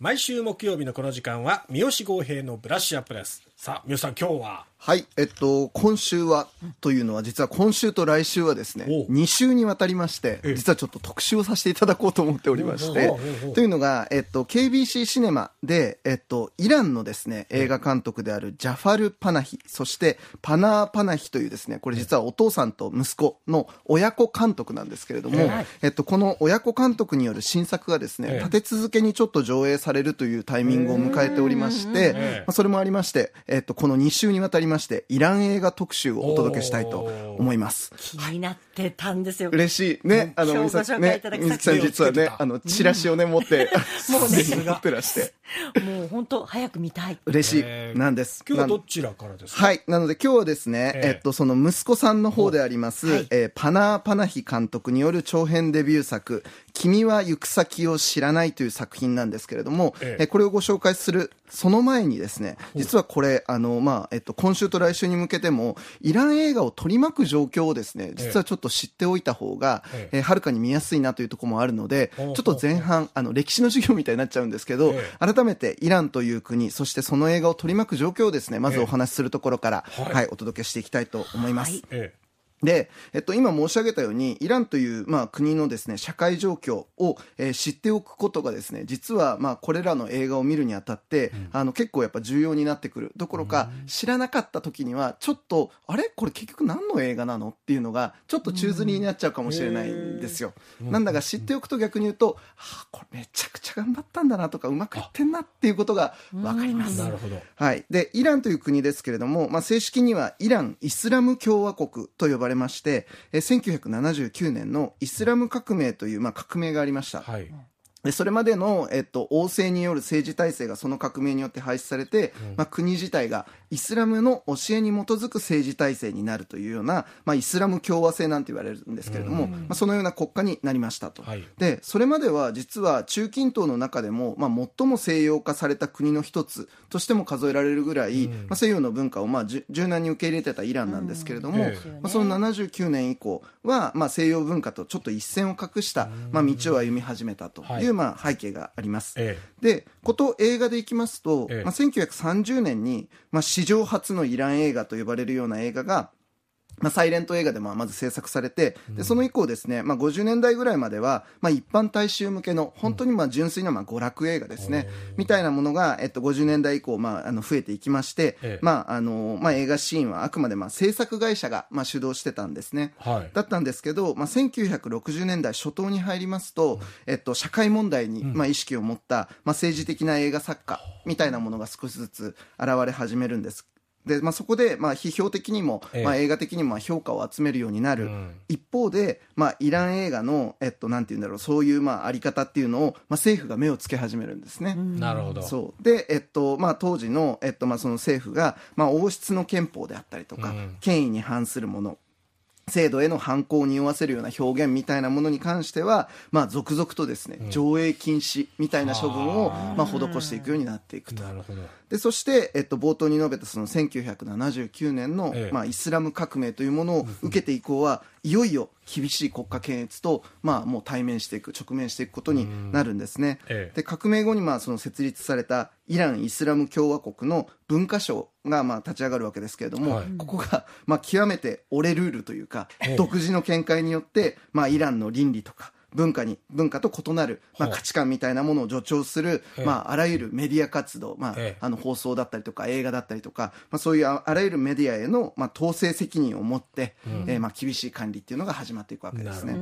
毎週木曜日のこの時間は三好豪平のブラッシュアップです。さあ三好さん今日は？はい、えっと、今週は、というのは、実は今週と来週はですね、お2週にわたりまして、ええ。実はちょっと特集をさせていただこうと思っておりましてというのが、えっと、KBC シネマで、えっと、イランのですね、映画監督であるジャファル・パナヒ、そしてパナー・パナヒというですね、これ実はお父さんと息子の親子監督なんですけれども、ええ。っと、この親子監督による新作がですね、ええ。立て続けにちょっと上映されるというタイミングを迎えておりまして、ええ。まあ、それもありまして、えっと、この2週にわたりまして、イラン映画特集をお届けしたいと思います。気になってたんですよ。嬉しい。ね、あの、今日水木ご紹介いただくね、さん実はね、あの、チラシをね、持って、もうね持ってらして、もう本当早く見たい。嬉しえい、なんです。今日はどちらからですか？はい。なので今日はですね、えええっと、その息子さんの方であります、はい。えーパナー・パナヒ監督による長編デビュー作、君は行く先を知らないという作品なんですけれども、ええ。えーこれをご紹介する、その前にですね、実はこれ、あの、まあ、えっと、今週と来週に向けても、イラン映画を取り巻く状況をですね、実はちょっと知っておいた方が、ええ。ーはるかに見やすいなというところもあるので、ちょっと前半、あの、歴史の授業みたいになっちゃうんですけど、え改めてイランという国、そしてその映画を取り巻く状況をですね、まずええ。お話しするところから、はい。はい、お届けしていきたいと思います。はい。えで、えっと、今申し上げたように、イランという、まあ、国のですね、社会状況を、えー知っておくことがですね、実は、まあ、これらの映画を見るにあたって、あの、結構やっぱ重要になってくる。どころか、知らなかった時には、ちょっと、あれ？これ結局何の映画なの？っていうのが、ちょっと宙づりになっちゃうかもしれないんですよ。なんだか知っておくと逆に言うと、はあ、これめちゃくちゃ頑張ったんだなとか、うまくいってんなっていうことがわかります。えなるほど。はい。で、イランという国ですけれども、まあ、正式にはイラン・イスラム共和国と呼ばれまして、1979年のイスラム革命という、まあ、革命がありました。はいそれまでの、えっと、王政による政治体制がその革命によって廃止されて、まあ、国自体がイスラムの教えに基づく政治体制になるというような、まあ、イスラム共和制なんて言われるんですけれども、まあ、そのような国家になりましたと。はい。でそれまでは実は中近東の中でも、まあ、最も西洋化された国の一つとしても数えられるぐらい、まあ、西洋の文化をまあ柔軟に受け入れてたイランなんですけれども、まあ、その79年以降は、まあ、西洋文化とちょっと一線を画した、まあ、道を歩み始めたという、はいまあ、背景があります。えで、こと映画でいきますと、ええまあ、1930年に、まあ、史上初のイラン映画と呼ばれるような映画が、まあ、サイレント映画でまあまず制作されて、でその以降ですね、まあ、50年代ぐらいまでは、まあ、一般大衆向けの本当にまあ純粋なまあ娯楽映画ですね、みたいなものが、えっと、50年代以降、まあ、あの増えていきまして、ええ。まああのまあ、映画シーンはあくまでまあ制作会社がまあ主導してたんですね。はい。だったんですけど、まあ、1960年代初頭に入りますと、えっと、社会問題に、まあ、意識を持った、まあ、政治的な映画作家みたいなものが少しずつ現れ始めるんです。で、まあ、そこで、まあ、批評的にも、ええ。まあ、映画的にもまあ評価を集めるようになる。うん。一方で、まあ、イラン映画の、えっと、なんて言うんだろう、そういう、まあ、あり方っていうのを、まあ、政府が目をつけ始めるんですね。なるほど。そう。で、えっとまあ、当時の,、えっとまあその政府が、まあ、王室の憲法であったりとか、うん。権威に反するもの制度への反抗を匂わせるような表現みたいなものに関しては、まあ、続々とですね、上映禁止みたいな処分を、まあ、施していくようになっていくと。でそして、えっと、冒頭に述べたその1979年の、ええ。まあ、イスラム革命というものを受けて以降はいよいよ厳しい国家検閲と、まあ、もう対面していく直面していくことになるんですね。ええ。で革命後にまあその設立されたイラン・イスラム共和国の文化省がまあ立ち上がるわけですけれども、はい。ここがまあ極めて俺ルールというかええ。独自の見解によって、まあ、イランの倫理とか文化に文化と異なる、まあ、はあ価値観みたいなものを助長する、ええ。まあ、あらゆるメディア活動、まあええ。あの放送だったりとか映画だったりとか、まあ、そういうああらゆるメディアへの、まあ、統制責任を持って、えーまあ、厳しい管理っていうのが始まっていくわけですね。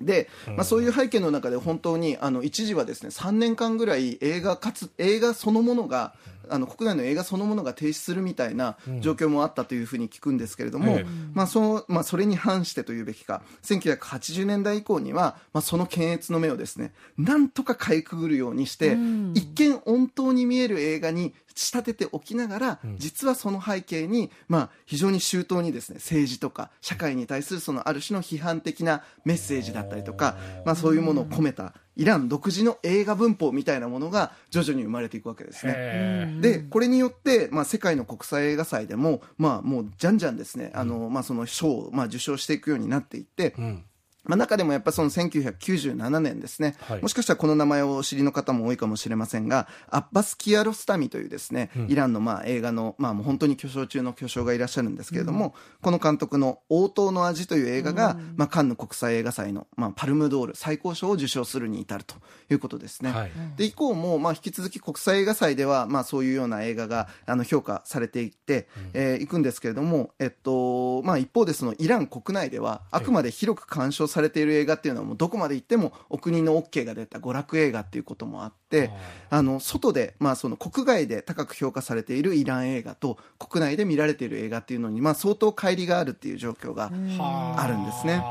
で、まあ、そういう背景の中で本当にあの一時はですね3年間ぐらい映画かつ映画そのものがあの国内の映画そのものが停止するみたいな状況もあったというふうに聞くんですけれども、ええ。まあそのまあ、それに反してというべきか。1980年代以降には、まあ、その検閲の目をですねなんとかかいくぐるようにして、一見穏当に見える映画に仕立てておきながら、実はその背景に、まあ、非常に周到にですね政治とか社会に対するそのある種の批判的なメッセージだったりとか、まあ、そういうものを込めたイラン独自の映画文法みたいなものが徐々に生まれていくわけですね。へでこれによって、まあ、世界の国際映画祭でも、まあ、もうじゃんじゃんですねあの、まあ、その賞を、まあ、受賞していくようになっていって、えうんまあ、中でもやっぱその1997年ですね、はい。もしかしたらこの名前をお知りの方も多いかもしれませんが、アッバス・キアロスタミというですね、イランのまあ映画の、まあ、もう本当に巨匠中の巨匠がいらっしゃるんですけれども、この監督の応答の味という映画が、まあ、カンヌ国際映画祭の、まあ、パルムドール最高賞を受賞するに至るということですね。はい。で以降も、まあ、引き続き国際映画祭では、まあ、そういうような映画があの評価されていって、えーいくんですけれども、えっとまあ、一方でそのイラン国内ではあくまで広く鑑賞されている映画っていうのはもうどこまで行ってもお国の OK が出た娯楽映画っていうこともあってあの外で、まあ、その国外で高く評価されているイラン映画と国内で見られている映画っていうのに、まあ、相当乖離があるっていう状況がはあるんですね。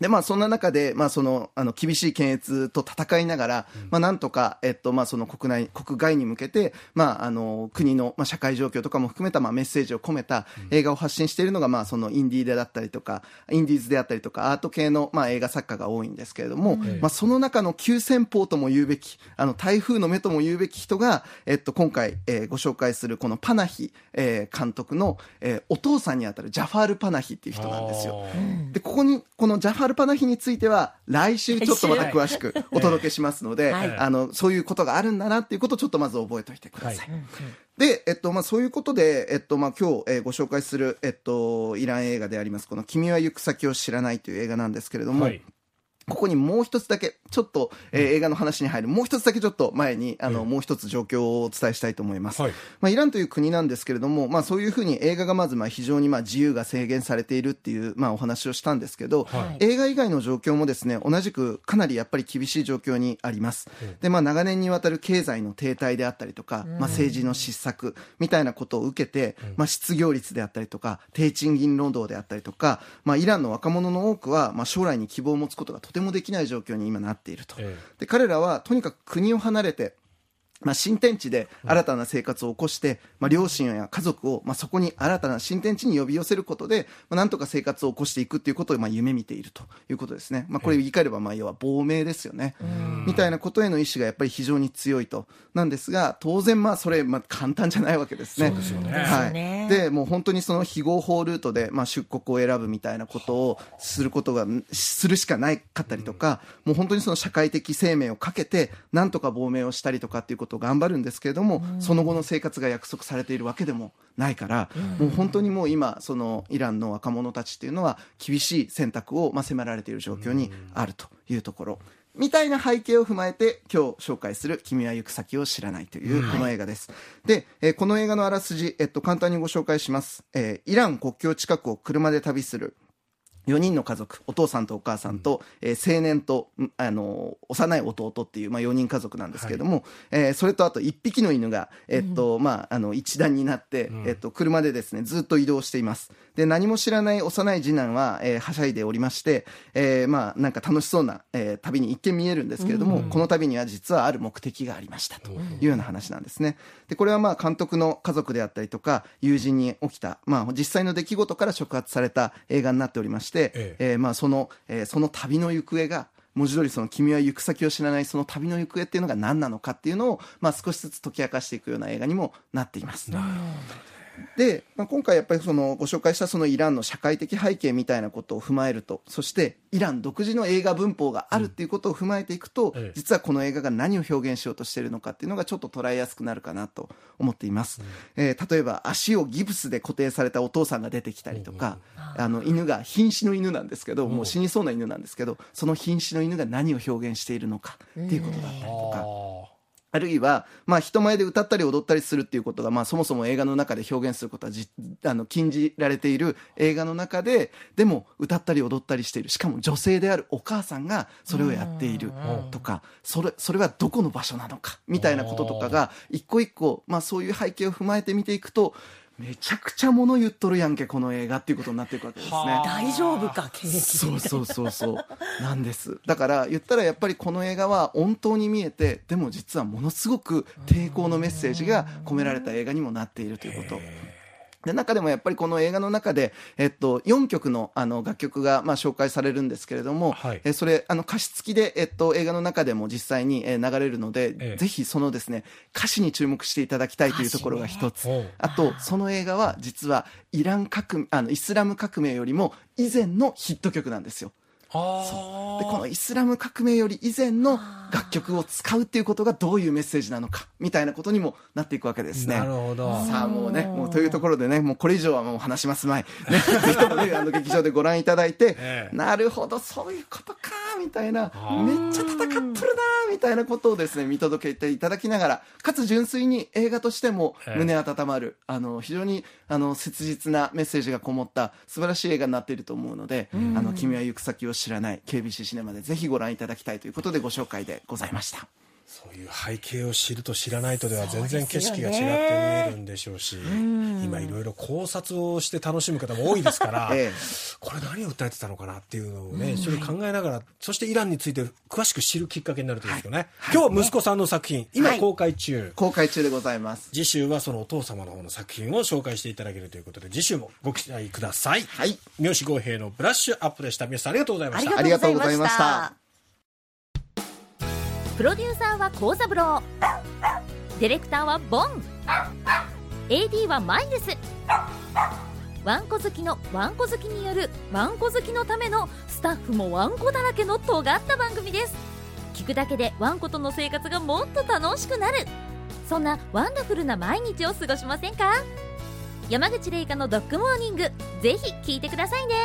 で、まあ、そんな中で、まあ、その、あの、厳しい検閲と戦いながら、まあ、なんとか、えっと、まあ、その国内、国外に向けて、まあ、あの、国の、まあ、社会状況とかも含めた、まあ、メッセージを込めた映画を発信しているのが、まあ、その、インディーでだったりとか、インディーズであったりとか、アート系の、まあ、映画作家が多いんですけれども、まあ、その中の急先鋒とも言うべき、あの、台風の目とも言うべき人が、えっと、今回、えーご紹介する、このパナヒ、えー監督の、えーお父さんにあたるジャファール・パナヒっていう人なんですよ。で、ここに、このジャファルパナヒについては、来週ちょっとまた詳しくお届けしますので、はい。あの、そういうことがあるんだなっていうことをちょっとまず覚えておいてください。はい。で、えっと、まあ、そういうことで、えっと、まあ、今日、えーご紹介する、えっと、イラン映画であります、この君は行く先を知らないという映画なんですけれども、はいここにもう一つだけ、ちょっと、えー映画の話に入る、もう一つだけちょっと前に、あの、ええもう一つ状況をお伝えしたいと思います。はい。まあ、イランという国なんですけれども、まあ、そういうふうに映画がまず、まあ、非常にまあ、自由が制限されているっていう、まあ、お話をしたんですけど、はい。映画以外の状況もですね、同じくかなりやっぱり厳しい状況にあります。で、まあ、長年にわたる経済の停滞であったりとか、まあ、政治の失策みたいなことを受けて、まあ、失業率であったりとか、低賃金労働であったりとか、まあ、イランの若者の多くは、まあ、将来に希望を持つことがとてもできない状況に今なっていると。えで彼らはとにかく国を離れて、まあ、新天地で新たな生活を起こして、まあ、両親や家族を、まあ、そこに新たな新天地に呼び寄せることで、まあ、なんとか生活を起こしていくということを、まあ、夢見ているということですね。まあ、これ言い換えれば、まあ、要は亡命ですよね。みたいなことへの意志がやっぱり非常に強いと。なんですが、当然、まあ、それ、まあ、簡単じゃないわけですね。そうですよねはい。で、もう本当にその非合法ルートで、まあ、出国を選ぶみたいなことをすることが、するしかないかったりとか、もう本当にその社会的生命をかけて、なんとか亡命をしたりとかっていうことを頑張るんですけれども、その後の生活が約束されているわけでもないから、もう本当にもう今、そのイランの若者たちっていうのは、厳しい選択を、まあ、迫られている状況にあるというところ。みたいな背景を踏まえて今日紹介する「君は行く先を知らない」というこの映画です。で、えーこの映画のあらすじ、えっと、簡単にご紹介します。えーイラン国境近くを車で旅する4人の家族、お父さんとお母さんと、えー青年と、んあのー幼い弟っていう、まあ、4人家族なんですけれども、えーそれとあと1匹の犬が、えっと、まあ、あの、一団になって、えっと、車でですね、ずっと移動しています。で、何も知らない幼い次男は、えーはしゃいでおりまして、えーまあ、なんか楽しそうな、えー旅に一見見えるんですけれども、この旅には実はある目的がありましたというような話なんですね。で、これはまあ、監督の家族であったりとか、友人に起きた、まあ、実際の出来事から触発された映画になっておりまして、ええーまあ、その、えーその旅の行方が、文字通りその君は行く先を知らないその旅の行方っていうのが何なのかっていうのを、まあ、少しずつ解き明かしていくような映画にもなっています。で、まあ、今回やっぱりそのご紹介したそのイランの社会的背景みたいなことを踏まえるとそしてイラン独自の映画文法があるっていうことを踏まえていくと、ええ。実はこの映画が何を表現しようとしているのかっていうのがちょっと捉えやすくなるかなと思っています、えー例えば足をギブスで固定されたお父さんが出てきたりとか、あの犬が瀕死の犬なんですけど、もう死にそうな犬なんですけどその瀕死の犬が何を表現しているのかっていうことだったりとか、ああるいは、まあ、人前で歌ったり踊ったりするっていうことが、まあ、そもそも映画の中で表現することはじあの禁じられている映画の中ででも歌ったり踊ったりしている。しかも女性であるお母さんがそれをやっているとかそれそれはどこの場所なのかみたいなこととかが一個一個、まあ、そういう背景を踏まえて見ていくとめちゃくちゃもの言っとるやんけこの映画っていうことになっていくわけですね。はあ。大丈夫か経歴そうそうそうそう。なんです。だから言ったらやっぱりこの映画は本当に見えてでも実はものすごく抵抗のメッセージが込められた映画にもなっているということで中でもやっぱりこの映画の中で、えっと、4曲のあの楽曲がまあ紹介されるんですけれども、はい。えそれあの歌詞付きで、えっと、映画の中でも実際にえー流れるので、ええ。ぜひそのですね歌詞に注目していただきたいというところが一つ。あとその映画は実はイラン革命あのイスラム革命よりも以前のヒット曲なんですよ。あでこのイスラム革命より以前の楽曲を使うっていうことがどういうメッセージなのかみたいなことにもなっていくわけですね。なるほど。さあもうね、もうというところでね、もうこれ以上はもう話します前、ね、ぜひともね、あの劇場でご覧いただいて、ええ。なるほど、そういうことか、みたいな、ー。めっちゃ戦ってるな、みたいなことをですね、見届けていただきながら、かつ純粋に映画としてもええ。胸温まる、あの、非常に、あの、切実なメッセージがこもった素晴らしい映画になっていると思うので、あの、君は行く先を知らない、KBC シネマでぜひご覧いただきたいということでご紹介でございました。そういう背景を知ると知らないとでは全然景色が違って見えるんでしょうし、今いろいろ考察をして楽しむ方も多いですから、ええこれ何を訴えてたのかなっていうのをね、一緒に考えながら、そしてイランについて詳しく知るきっかけになるといいですよね。今日は息子さんの作品、今公開中。公開中でございます。次週はそのお父様の方の作品を紹介していただけるということで、次週もご期待ください。はい。三好豪平のブラッシュアップでした。皆さんありがとうございました。ありがとうございましたプロデューサーは幸三郎。ディレクターはボン。AD はマイルス。ワンコ好きのワンコ好きによるワンコ好きのためのスタッフもワンコだらけの尖った番組です。聞くだけでワンコとの生活がもっと楽しくなる。そんなワンダフルな毎日を過ごしませんか？山口玲香のドッグモーニングぜひ聞いてくださいね。